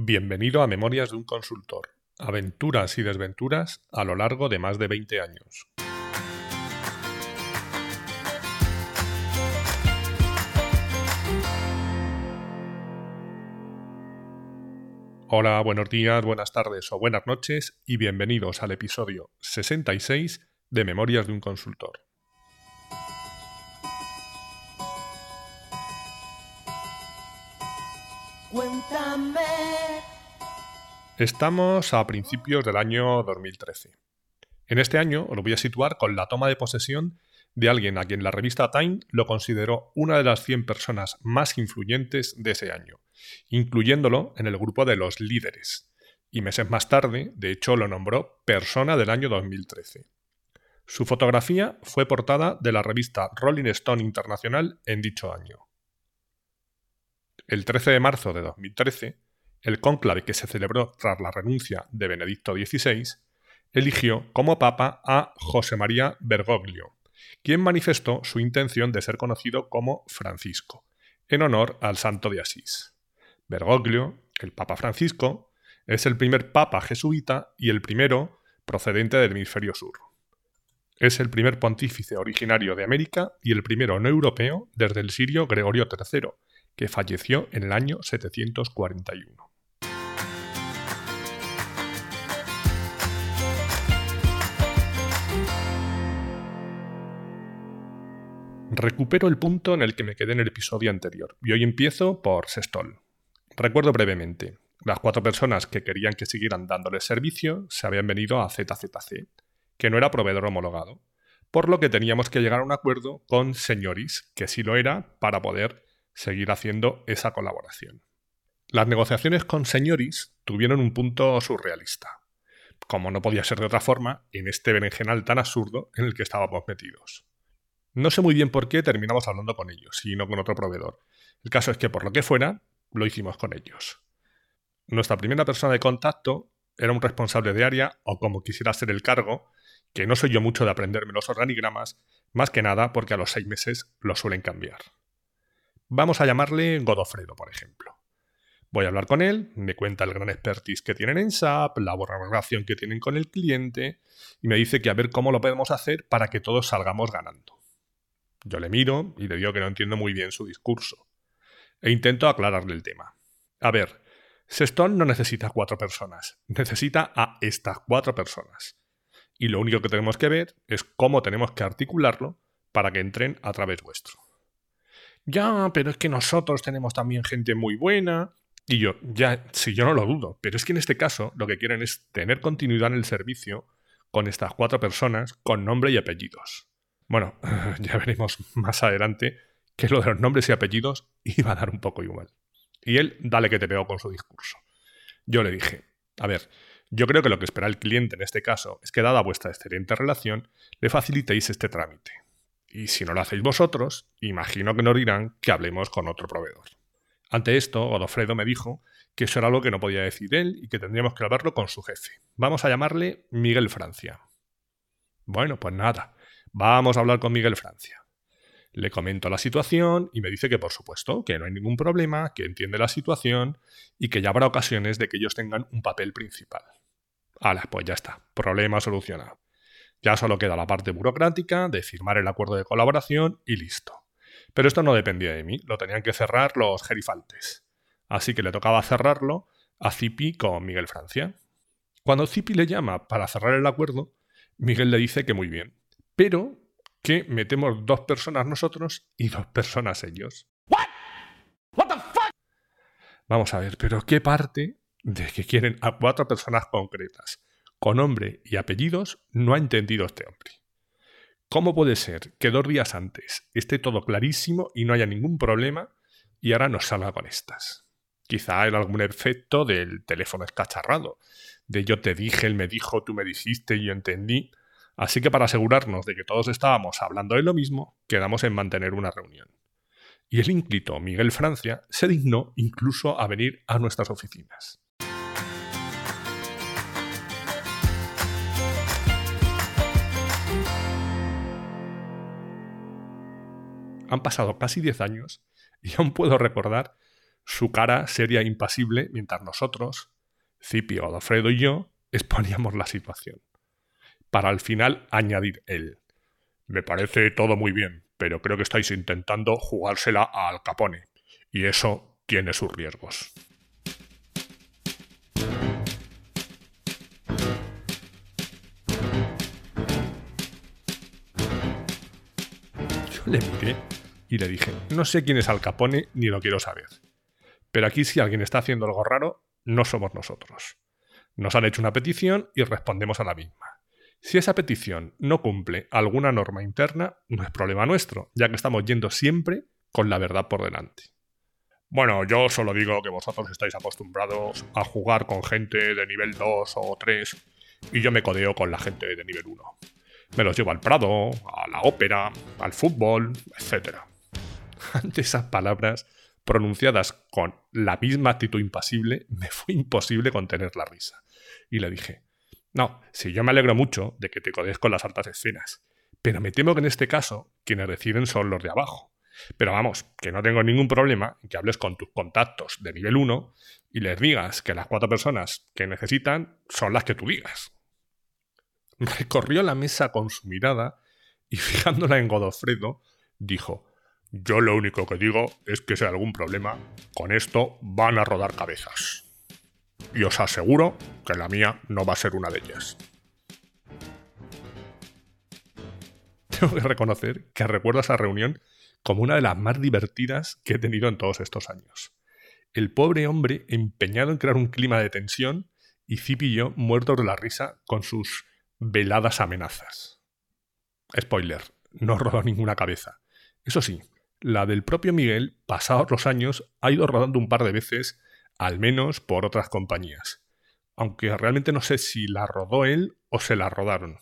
Bienvenido a Memorias de un consultor. Aventuras y desventuras a lo largo de más de 20 años. Hola, buenos días, buenas tardes o buenas noches y bienvenidos al episodio 66 de Memorias de un consultor. Cuéntame. Estamos a principios del año 2013. En este año os lo voy a situar con la toma de posesión de alguien a quien la revista Time lo consideró una de las 100 personas más influyentes de ese año, incluyéndolo en el grupo de los líderes. Y meses más tarde, de hecho, lo nombró persona del año 2013. Su fotografía fue portada de la revista Rolling Stone Internacional en dicho año. El 13 de marzo de 2013, el cónclave que se celebró tras la renuncia de Benedicto XVI eligió como papa a José María Bergoglio, quien manifestó su intención de ser conocido como Francisco, en honor al santo de Asís. Bergoglio, el Papa Francisco, es el primer papa jesuita y el primero procedente del hemisferio sur. Es el primer pontífice originario de América y el primero no europeo desde el sirio Gregorio III, que falleció en el año 741. Recupero el punto en el que me quedé en el episodio anterior, y hoy empiezo por Sestol. Recuerdo brevemente, las cuatro personas que querían que siguieran dándole servicio se habían venido a ZZC, que no era proveedor homologado, por lo que teníamos que llegar a un acuerdo con Señoris, que sí lo era, para poder seguir haciendo esa colaboración. Las negociaciones con Señoris tuvieron un punto surrealista, como no podía ser de otra forma en este berenjenal tan absurdo en el que estábamos metidos. No sé muy bien por qué terminamos hablando con ellos y no con otro proveedor. El caso es que por lo que fuera, lo hicimos con ellos. Nuestra primera persona de contacto era un responsable de área o como quisiera ser el cargo, que no soy yo mucho de aprenderme los organigramas, más que nada porque a los seis meses lo suelen cambiar. Vamos a llamarle Godofredo, por ejemplo. Voy a hablar con él, me cuenta el gran expertise que tienen en SAP, la buena relación que tienen con el cliente, y me dice que a ver cómo lo podemos hacer para que todos salgamos ganando. Yo le miro y le digo que no entiendo muy bien su discurso. E intento aclararle el tema. A ver, Seston no necesita cuatro personas, necesita a estas cuatro personas. Y lo único que tenemos que ver es cómo tenemos que articularlo para que entren a través vuestro ya, pero es que nosotros tenemos también gente muy buena. Y yo, ya, sí, yo no lo dudo, pero es que en este caso lo que quieren es tener continuidad en el servicio con estas cuatro personas con nombre y apellidos. Bueno, ya veremos más adelante que lo de los nombres y apellidos iba a dar un poco igual. Y él, dale que te pegó con su discurso. Yo le dije, a ver, yo creo que lo que espera el cliente en este caso es que, dada vuestra excelente relación, le facilitéis este trámite. Y si no lo hacéis vosotros, imagino que nos dirán que hablemos con otro proveedor. Ante esto, Godofredo me dijo que eso era algo que no podía decir él y que tendríamos que hablarlo con su jefe. Vamos a llamarle Miguel Francia. Bueno, pues nada, vamos a hablar con Miguel Francia. Le comento la situación y me dice que por supuesto, que no hay ningún problema, que entiende la situación y que ya habrá ocasiones de que ellos tengan un papel principal. Hala, pues ya está, problema solucionado. Ya solo queda la parte burocrática de firmar el acuerdo de colaboración y listo. Pero esto no dependía de mí, lo tenían que cerrar los gerifaltes. Así que le tocaba cerrarlo a Zipi con Miguel Francia. Cuando Zipi le llama para cerrar el acuerdo, Miguel le dice que muy bien, pero que metemos dos personas nosotros y dos personas ellos. Vamos a ver, pero ¿qué parte de que quieren a cuatro personas concretas? con nombre y apellidos no ha entendido este hombre. ¿Cómo puede ser que dos días antes esté todo clarísimo y no haya ningún problema y ahora nos salga con estas? Quizá era algún efecto del teléfono escacharrado, de yo te dije, él me dijo, tú me dijiste y yo entendí. Así que para asegurarnos de que todos estábamos hablando de lo mismo, quedamos en mantener una reunión. Y el ínclito Miguel Francia se dignó incluso a venir a nuestras oficinas. Han pasado casi 10 años y aún puedo recordar su cara seria e impasible mientras nosotros, Cipio, Godofredo y yo, exponíamos la situación. Para al final añadir él. Me parece todo muy bien, pero creo que estáis intentando jugársela a Al Capone, y eso tiene sus riesgos. Yo le miré y le dije, no sé quién es Al Capone ni lo quiero saber. Pero aquí si alguien está haciendo algo raro, no somos nosotros. Nos han hecho una petición y respondemos a la misma. Si esa petición no cumple alguna norma interna, no es problema nuestro, ya que estamos yendo siempre con la verdad por delante. Bueno, yo solo digo que vosotros estáis acostumbrados a jugar con gente de nivel 2 o 3 y yo me codeo con la gente de nivel 1. Me los llevo al Prado, a la ópera, al fútbol, etc. Ante esas palabras, pronunciadas con la misma actitud impasible, me fue imposible contener la risa. Y le dije, no, sí, yo me alegro mucho de que te codes con las altas escenas, pero me temo que en este caso quienes deciden son los de abajo. Pero vamos, que no tengo ningún problema en que hables con tus contactos de nivel 1 y les digas que las cuatro personas que necesitan son las que tú digas. Recorrió la mesa con su mirada y fijándola en Godofredo, dijo, yo lo único que digo es que si hay algún problema, con esto van a rodar cabezas. Y os aseguro que la mía no va a ser una de ellas. Tengo que reconocer que recuerdo esa reunión como una de las más divertidas que he tenido en todos estos años. El pobre hombre empeñado en crear un clima de tensión y Zip y yo muertos de la risa con sus veladas amenazas. Spoiler, no rodó ninguna cabeza. Eso sí, la del propio Miguel, pasados los años, ha ido rodando un par de veces, al menos por otras compañías. Aunque realmente no sé si la rodó él o se la rodaron.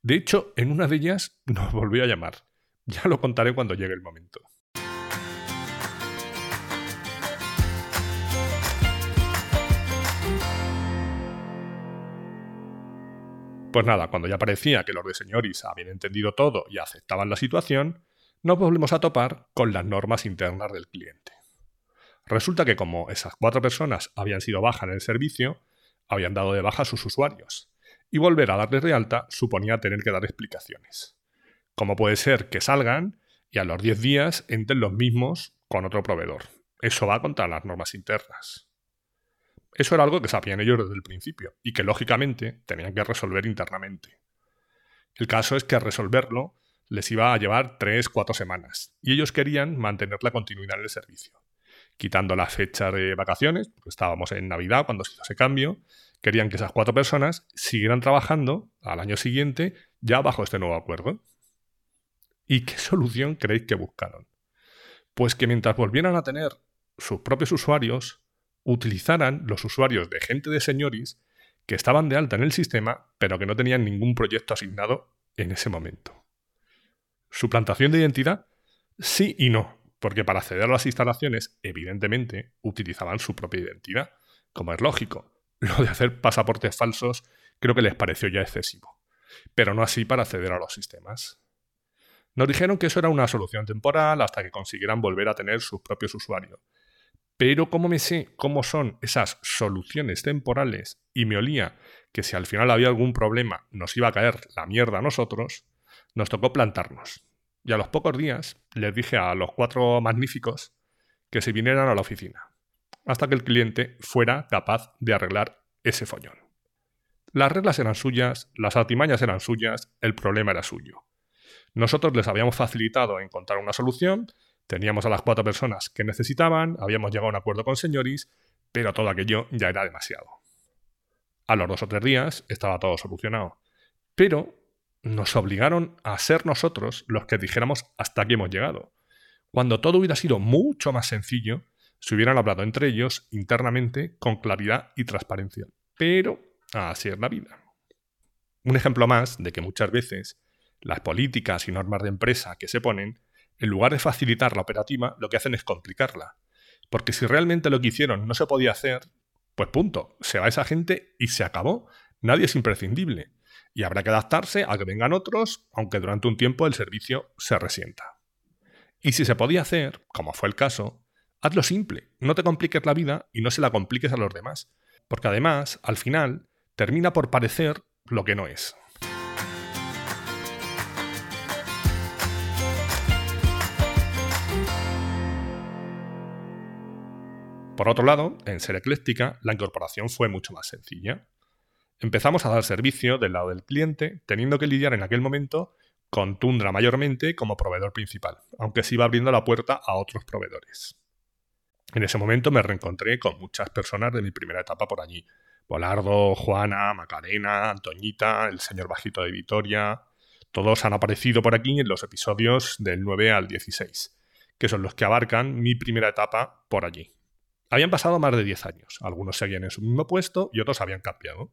De hecho, en una de ellas nos volvió a llamar. Ya lo contaré cuando llegue el momento. Pues nada, cuando ya parecía que los de señoris habían entendido todo y aceptaban la situación, nos volvemos a topar con las normas internas del cliente. Resulta que como esas cuatro personas habían sido bajas en el servicio, habían dado de baja a sus usuarios, y volver a darles de alta suponía tener que dar explicaciones. ¿Cómo puede ser que salgan y a los 10 días entren los mismos con otro proveedor? Eso va contra las normas internas. Eso era algo que sabían ellos desde el principio y que lógicamente tenían que resolver internamente. El caso es que resolverlo les iba a llevar 3-4 semanas y ellos querían mantener la continuidad en el servicio. Quitando la fecha de vacaciones, porque estábamos en Navidad cuando se hizo ese cambio, querían que esas cuatro personas siguieran trabajando al año siguiente ya bajo este nuevo acuerdo. ¿Y qué solución creéis que buscaron? Pues que mientras volvieran a tener sus propios usuarios, utilizaran los usuarios de gente de señoris que estaban de alta en el sistema, pero que no tenían ningún proyecto asignado en ese momento. ¿Suplantación de identidad? Sí y no, porque para acceder a las instalaciones, evidentemente, utilizaban su propia identidad, como es lógico. Lo de hacer pasaportes falsos creo que les pareció ya excesivo, pero no así para acceder a los sistemas. Nos dijeron que eso era una solución temporal hasta que consiguieran volver a tener sus propios usuarios. Pero como me sé cómo son esas soluciones temporales y me olía que si al final había algún problema nos iba a caer la mierda a nosotros, nos tocó plantarnos. Y a los pocos días les dije a los cuatro magníficos que se vinieran a la oficina, hasta que el cliente fuera capaz de arreglar ese follón. Las reglas eran suyas, las artimañas eran suyas, el problema era suyo. Nosotros les habíamos facilitado encontrar una solución, teníamos a las cuatro personas que necesitaban, habíamos llegado a un acuerdo con señoris, pero todo aquello ya era demasiado. A los dos o tres días estaba todo solucionado. Pero nos obligaron a ser nosotros los que dijéramos hasta aquí hemos llegado. Cuando todo hubiera sido mucho más sencillo, se hubieran hablado entre ellos internamente con claridad y transparencia. Pero así es la vida. Un ejemplo más de que muchas veces las políticas y normas de empresa que se ponen, en lugar de facilitar la operativa, lo que hacen es complicarla. Porque si realmente lo que hicieron no se podía hacer, pues punto, se va esa gente y se acabó. Nadie es imprescindible y habrá que adaptarse a que vengan otros, aunque durante un tiempo el servicio se resienta. Y si se podía hacer, como fue el caso, Hazlo simple, no te compliques la vida y no se la compliques a los demás, porque además, al final, termina por parecer lo que no es. Por otro lado, en Ser Ecléctica, la incorporación fue mucho más sencilla. Empezamos a dar servicio del lado del cliente, teniendo que lidiar en aquel momento con Tundra mayormente como proveedor principal, aunque se iba abriendo la puerta a otros proveedores. En ese momento me reencontré con muchas personas de mi primera etapa por allí. Polardo, Juana, Macarena, Antoñita, el señor Bajito de Vitoria. Todos han aparecido por aquí en los episodios del 9 al 16, que son los que abarcan mi primera etapa por allí. Habían pasado más de 10 años. Algunos seguían en su mismo puesto y otros habían cambiado.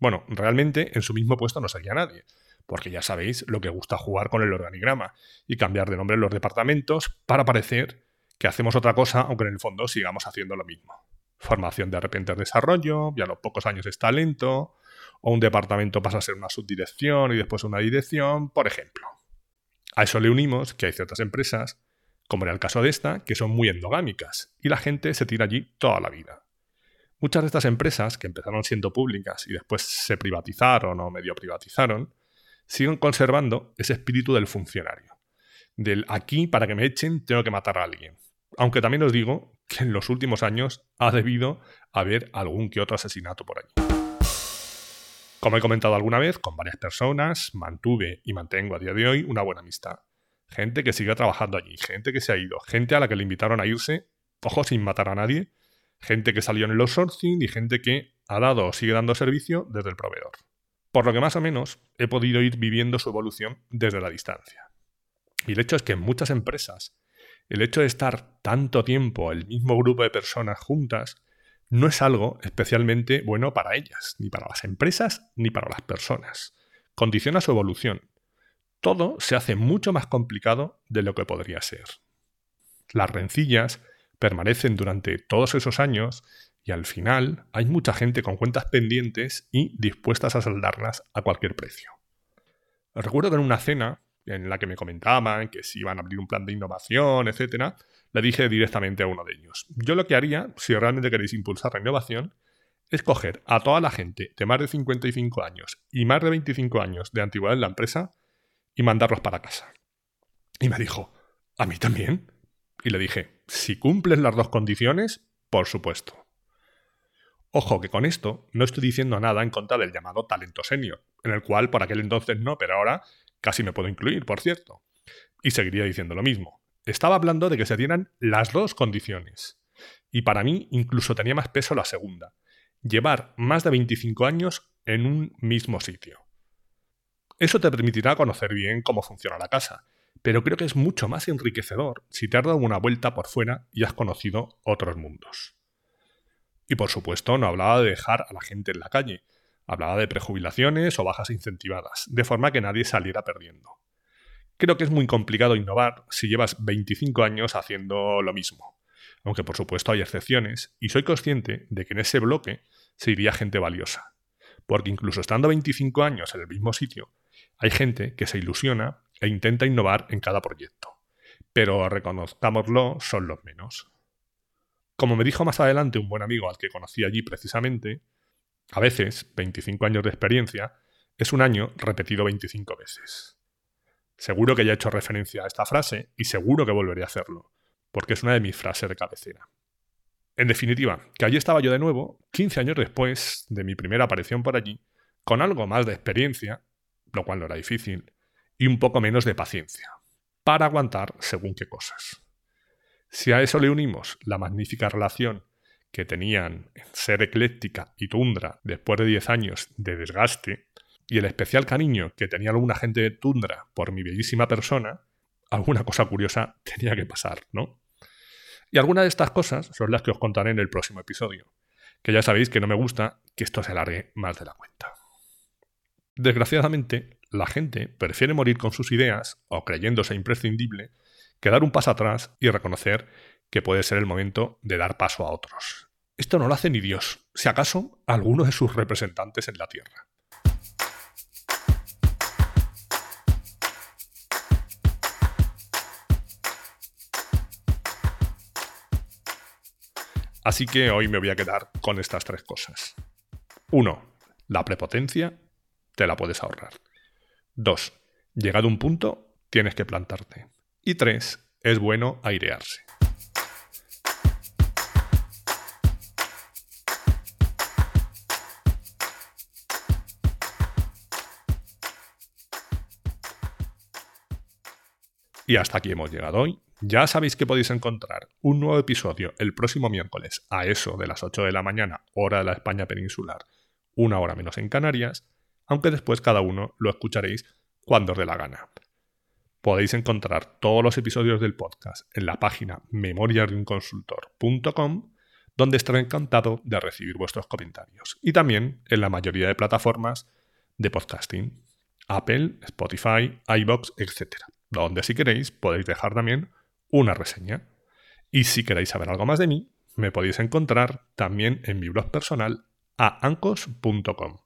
Bueno, realmente en su mismo puesto no seguía nadie, porque ya sabéis lo que gusta jugar con el organigrama y cambiar de nombre en los departamentos para parecer que hacemos otra cosa, aunque en el fondo sigamos haciendo lo mismo. Formación de repente es desarrollo, y a los pocos años es talento, o un departamento pasa a ser una subdirección y después una dirección, por ejemplo. A eso le unimos que hay ciertas empresas como era el caso de esta, que son muy endogámicas, y la gente se tira allí toda la vida. Muchas de estas empresas, que empezaron siendo públicas y después se privatizaron o medio privatizaron, siguen conservando ese espíritu del funcionario. Del aquí, para que me echen, tengo que matar a alguien. Aunque también os digo que en los últimos años ha debido haber algún que otro asesinato por allí. Como he comentado alguna vez, con varias personas mantuve y mantengo a día de hoy una buena amistad gente que sigue trabajando allí, gente que se ha ido, gente a la que le invitaron a irse, ojo, sin matar a nadie, gente que salió en el outsourcing y gente que ha dado o sigue dando servicio desde el proveedor. Por lo que más o menos he podido ir viviendo su evolución desde la distancia. Y el hecho es que en muchas empresas, el hecho de estar tanto tiempo el mismo grupo de personas juntas no es algo especialmente bueno para ellas, ni para las empresas, ni para las personas. Condiciona su evolución todo se hace mucho más complicado de lo que podría ser. Las rencillas permanecen durante todos esos años y al final hay mucha gente con cuentas pendientes y dispuestas a saldarlas a cualquier precio. Recuerdo que en una cena en la que me comentaban que si iban a abrir un plan de innovación, etc., le dije directamente a uno de ellos, yo lo que haría, si realmente queréis impulsar la innovación, es coger a toda la gente de más de 55 años y más de 25 años de antigüedad en la empresa y mandarlos para casa. Y me dijo, ¿a mí también? Y le dije, si cumples las dos condiciones, por supuesto. Ojo que con esto no estoy diciendo nada en contra del llamado talento senior, en el cual por aquel entonces no, pero ahora casi me puedo incluir, por cierto. Y seguiría diciendo lo mismo. Estaba hablando de que se dieran las dos condiciones. Y para mí incluso tenía más peso la segunda. Llevar más de 25 años en un mismo sitio. Eso te permitirá conocer bien cómo funciona la casa, pero creo que es mucho más enriquecedor si te has dado una vuelta por fuera y has conocido otros mundos. Y por supuesto no hablaba de dejar a la gente en la calle, hablaba de prejubilaciones o bajas incentivadas, de forma que nadie saliera perdiendo. Creo que es muy complicado innovar si llevas 25 años haciendo lo mismo, aunque por supuesto hay excepciones, y soy consciente de que en ese bloque se iría gente valiosa, porque incluso estando 25 años en el mismo sitio, hay gente que se ilusiona e intenta innovar en cada proyecto, pero reconozcámoslo, son los menos. Como me dijo más adelante un buen amigo al que conocí allí precisamente, a veces 25 años de experiencia es un año repetido 25 veces. Seguro que ya he hecho referencia a esta frase y seguro que volveré a hacerlo, porque es una de mis frases de cabecera. En definitiva, que allí estaba yo de nuevo, 15 años después de mi primera aparición por allí, con algo más de experiencia lo cual no era difícil, y un poco menos de paciencia, para aguantar según qué cosas. Si a eso le unimos la magnífica relación que tenían en Ser Ecléctica y Tundra después de 10 años de desgaste, y el especial cariño que tenía alguna gente de Tundra por mi bellísima persona, alguna cosa curiosa tenía que pasar, ¿no? Y algunas de estas cosas son las que os contaré en el próximo episodio, que ya sabéis que no me gusta que esto se alargue más de la cuenta. Desgraciadamente, la gente prefiere morir con sus ideas o creyéndose imprescindible que dar un paso atrás y reconocer que puede ser el momento de dar paso a otros. Esto no lo hace ni Dios, si acaso alguno de sus representantes en la Tierra. Así que hoy me voy a quedar con estas tres cosas. 1. La prepotencia te la puedes ahorrar. 2. Llegado un punto, tienes que plantarte. Y 3. Es bueno airearse. Y hasta aquí hemos llegado hoy. Ya sabéis que podéis encontrar un nuevo episodio el próximo miércoles a eso de las 8 de la mañana, hora de la España peninsular, una hora menos en Canarias, aunque después cada uno lo escucharéis cuando os dé la gana. Podéis encontrar todos los episodios del podcast en la página memoriasdeunconsultor.com, donde estaré encantado de recibir vuestros comentarios. Y también en la mayoría de plataformas de podcasting, Apple, Spotify, iBox, etc donde si queréis podéis dejar también una reseña. Y si queréis saber algo más de mí, me podéis encontrar también en mi blog personal a ancos.com.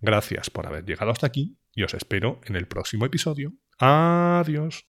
Gracias por haber llegado hasta aquí y os espero en el próximo episodio. Adiós.